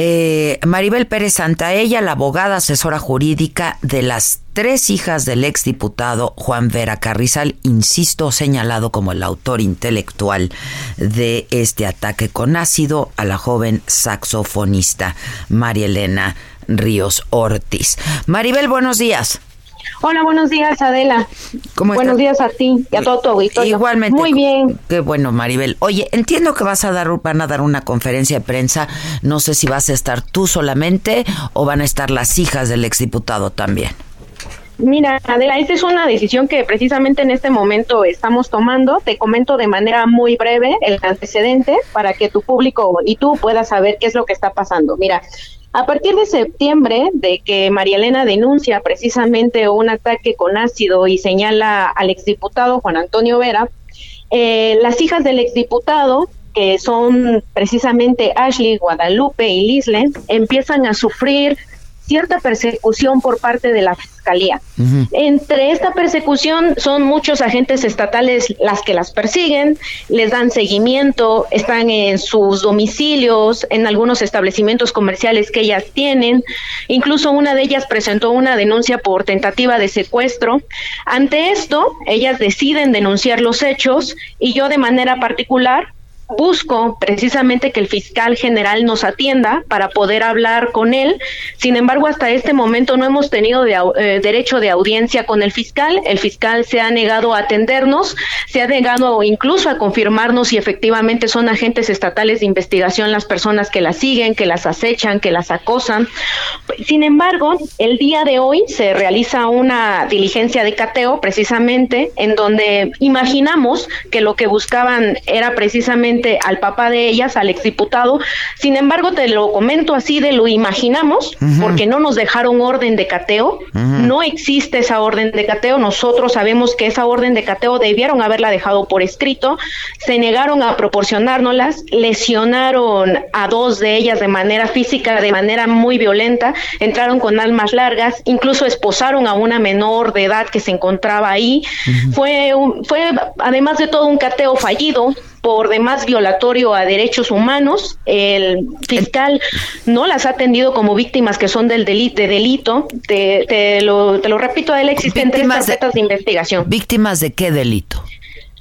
Eh, Maribel Pérez Santaella, la abogada asesora jurídica de las tres hijas del exdiputado Juan Vera Carrizal, insisto, señalado como el autor intelectual de este ataque con ácido a la joven saxofonista María Elena Ríos Ortiz. Maribel, buenos días. Hola, buenos días, Adela. ¿Cómo buenos días a ti y a todo tu auditorio. Igualmente. Muy bien. Qué bueno, Maribel. Oye, entiendo que vas a dar, van a dar una conferencia de prensa. No sé si vas a estar tú solamente o van a estar las hijas del exdiputado también. Mira, Adela, esta es una decisión que precisamente en este momento estamos tomando. Te comento de manera muy breve el antecedente para que tu público y tú puedas saber qué es lo que está pasando. Mira, a partir de septiembre, de que María Elena denuncia precisamente un ataque con ácido y señala al exdiputado Juan Antonio Vera, eh, las hijas del exdiputado, que son precisamente Ashley, Guadalupe y Lisle, empiezan a sufrir cierta persecución por parte de la fiscalía. Entre esta persecución son muchos agentes estatales las que las persiguen, les dan seguimiento, están en sus domicilios, en algunos establecimientos comerciales que ellas tienen. Incluso una de ellas presentó una denuncia por tentativa de secuestro. Ante esto, ellas deciden denunciar los hechos y yo de manera particular busco precisamente que el fiscal general nos atienda para poder hablar con él. Sin embargo, hasta este momento no hemos tenido eh, derecho de audiencia con el fiscal. El fiscal se ha negado a atendernos, se ha negado incluso a confirmarnos si efectivamente son agentes estatales de investigación las personas que las siguen, que las acechan, que las acosan. Sin embargo, el día de hoy se realiza una diligencia de cateo precisamente en donde imaginamos que lo que buscaban era precisamente al papá de ellas, al exdiputado. Sin embargo, te lo comento así de lo imaginamos, porque no nos dejaron orden de cateo. No existe esa orden de cateo. Nosotros sabemos que esa orden de cateo debieron haberla dejado por escrito. Se negaron a proporcionárnoslas, lesionaron a dos de ellas de manera física, de manera muy violenta, entraron con almas largas, incluso esposaron a una menor de edad que se encontraba ahí. Fue, fue además de todo un cateo fallido por demás violatorio a derechos humanos. El fiscal no las ha atendido como víctimas que son del delito, de delito. Te, lo, te lo repito, él existen tres carpetas de investigación. ¿Víctimas de qué delito?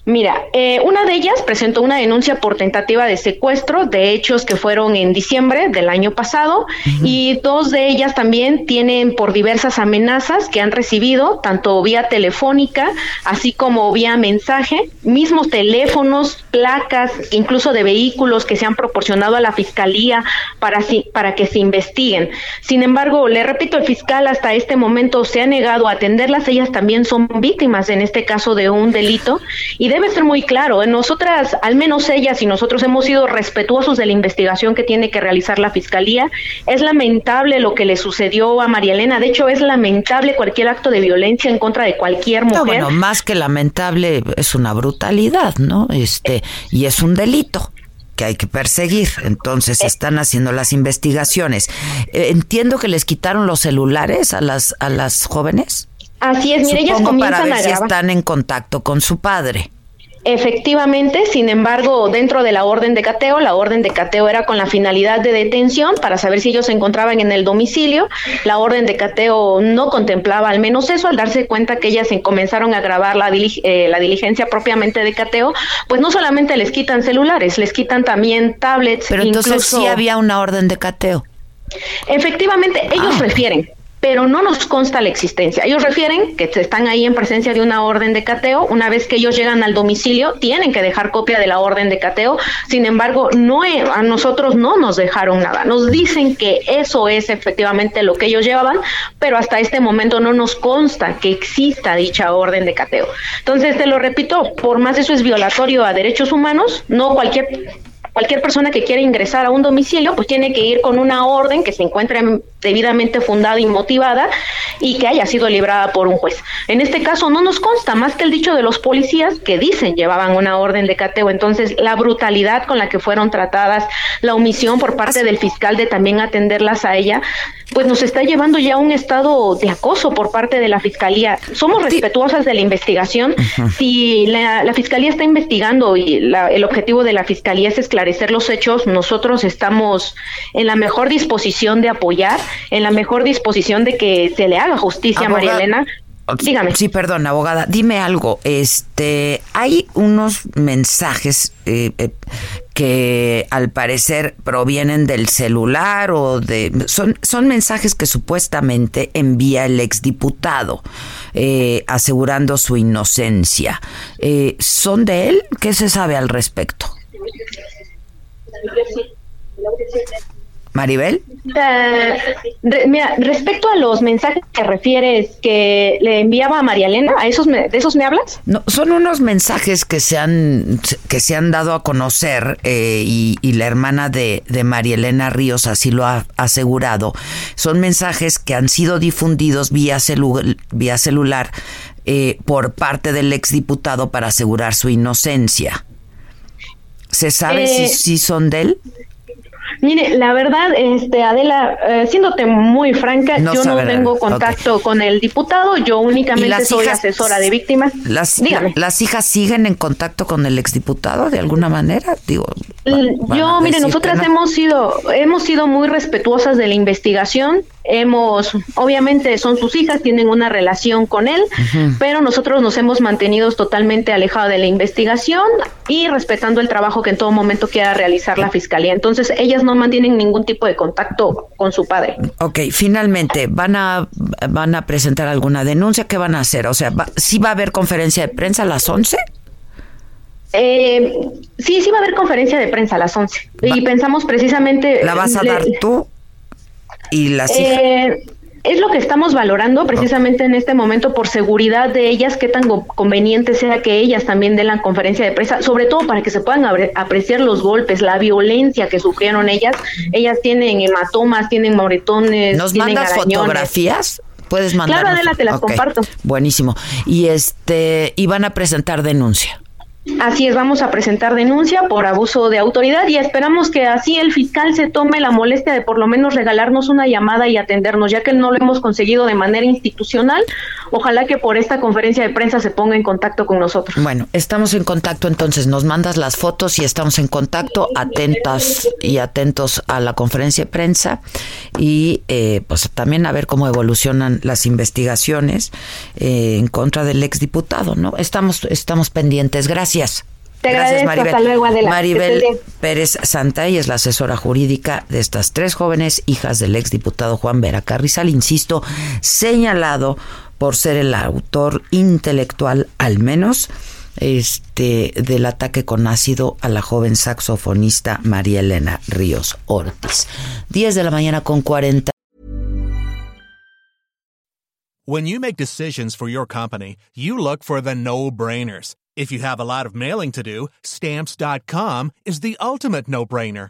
Mira, eh, una de ellas presentó una denuncia por tentativa de secuestro de hechos que fueron en diciembre del año pasado y dos de ellas también tienen por diversas amenazas que han recibido, tanto vía telefónica, así como vía mensaje, mismos teléfonos, placas, incluso de vehículos que se han proporcionado a la fiscalía para, para que se investiguen. Sin embargo, le repito, el fiscal hasta este momento se ha negado a atenderlas, ellas también son víctimas en este caso de un delito. Y debe ser muy claro. Nosotras, al menos ellas y nosotros hemos sido respetuosos de la investigación que tiene que realizar la Fiscalía. Es lamentable lo que le sucedió a María Elena. De hecho, es lamentable cualquier acto de violencia en contra de cualquier mujer. bueno, más que lamentable, es una brutalidad, ¿no? Este, y es un delito que hay que perseguir. Entonces eh. están haciendo las investigaciones. Eh, entiendo que les quitaron los celulares a las a las jóvenes. Así es, mire, ellas comienzan para ver si están en contacto con su padre. Efectivamente, sin embargo, dentro de la orden de cateo, la orden de cateo era con la finalidad de detención para saber si ellos se encontraban en el domicilio. La orden de cateo no contemplaba al menos eso, al darse cuenta que ellas comenzaron a grabar la, eh, la diligencia propiamente de cateo, pues no solamente les quitan celulares, les quitan también tablets. Pero entonces sí había una orden de cateo. Efectivamente, ellos ah. refieren pero no nos consta la existencia. Ellos refieren que están ahí en presencia de una orden de cateo. Una vez que ellos llegan al domicilio, tienen que dejar copia de la orden de cateo. Sin embargo, no a nosotros no nos dejaron nada. Nos dicen que eso es efectivamente lo que ellos llevaban, pero hasta este momento no nos consta que exista dicha orden de cateo. Entonces, te lo repito, por más eso es violatorio a derechos humanos, no cualquier cualquier persona que quiera ingresar a un domicilio, pues tiene que ir con una orden que se encuentre debidamente fundada y motivada y que haya sido librada por un juez. En este caso no nos consta más que el dicho de los policías que dicen llevaban una orden de cateo. Entonces, la brutalidad con la que fueron tratadas, la omisión por parte del fiscal de también atenderlas a ella, pues nos está llevando ya a un estado de acoso por parte de la fiscalía. Somos respetuosas de la investigación. Si la, fiscalía está investigando y el objetivo de la fiscalía es esclarecer los hechos, nosotros estamos en la mejor disposición de apoyar, en la mejor disposición de que se le haga justicia a María Elena. Dígame. Sí, perdón, abogada. Dime algo. Este, hay unos mensajes eh, eh, que al parecer provienen del celular o de son son mensajes que supuestamente envía el exdiputado eh, asegurando su inocencia. ¿Son de él? ¿Qué se sabe al respecto? Maribel. Eh, mira, respecto a los mensajes que refieres que le enviaba a María Elena, ¿a esos ¿de esos me hablas? No, son unos mensajes que se han, que se han dado a conocer eh, y, la hermana de, de María Elena Ríos así lo ha asegurado. Son mensajes que han sido difundidos vía, vía celular eh, por parte del exdiputado para asegurar su inocencia. ¿Se sabe si, si son de él? Mire, la verdad, este Adela, eh, siéndote muy franca, yo no tengo contacto con el diputado, yo únicamente soy asesora de víctimas. Las, ¿Las hijas siguen en contacto con el exdiputado de alguna manera? Digo, yo, mire, nosotras hemos sido hemos sido muy respetuosas de la investigación, hemos obviamente son sus hijas, tienen una relación con él, pero nosotros nos hemos mantenido totalmente alejados de la investigación y respetando el trabajo que en todo momento quiera realizar la fiscalía. Entonces, ellas no mantienen ningún tipo de contacto con su padre. Ok, finalmente, ¿van a, van a presentar alguna denuncia? ¿Qué van a hacer? O sea, ¿sí va a haber conferencia de prensa a las 11? Eh, sí, sí va a haber conferencia de prensa a las 11. Y pensamos precisamente... ¿La vas a dar tú? ¿Y las eh, es lo que estamos valorando precisamente en este momento por seguridad de ellas, qué tan conveniente sea que ellas también den la conferencia de prensa, sobre todo para que se puedan apreciar los golpes, la violencia que sufrieron ellas. Ellas tienen hematomas, tienen moretones. ¿Nos mandas fotografías? Puedes mandar. Claro, adelante, las comparto. Buenísimo. Y este, y van a presentar denuncia. Así es, vamos a presentar denuncia por abuso de autoridad y esperamos que así el fiscal se tome la molestia de por lo menos regalarnos una llamada y atendernos, ya que no lo hemos conseguido de manera institucional. Ojalá que por esta conferencia de prensa se ponga en contacto con nosotros. Bueno, estamos en contacto entonces, nos mandas las fotos y estamos en contacto, atentas y atentos a la conferencia de prensa y eh, pues también a ver cómo evolucionan las investigaciones eh, en contra del exdiputado, ¿no? Estamos, estamos pendientes. Gracias. Gracias. Te Gracias, Maribel. Hasta luego, Maribel Pérez Santay es la asesora jurídica de estas tres jóvenes hijas del exdiputado Juan Vera Carrizal, insisto, señalado por ser el autor intelectual, al menos, este, del ataque con ácido a la joven saxofonista María Elena Ríos Ortiz. 10 de la mañana con 40. When you make decisions for your company, you look for the no-brainers. If you have a lot of mailing to do, stamps.com is the ultimate no brainer.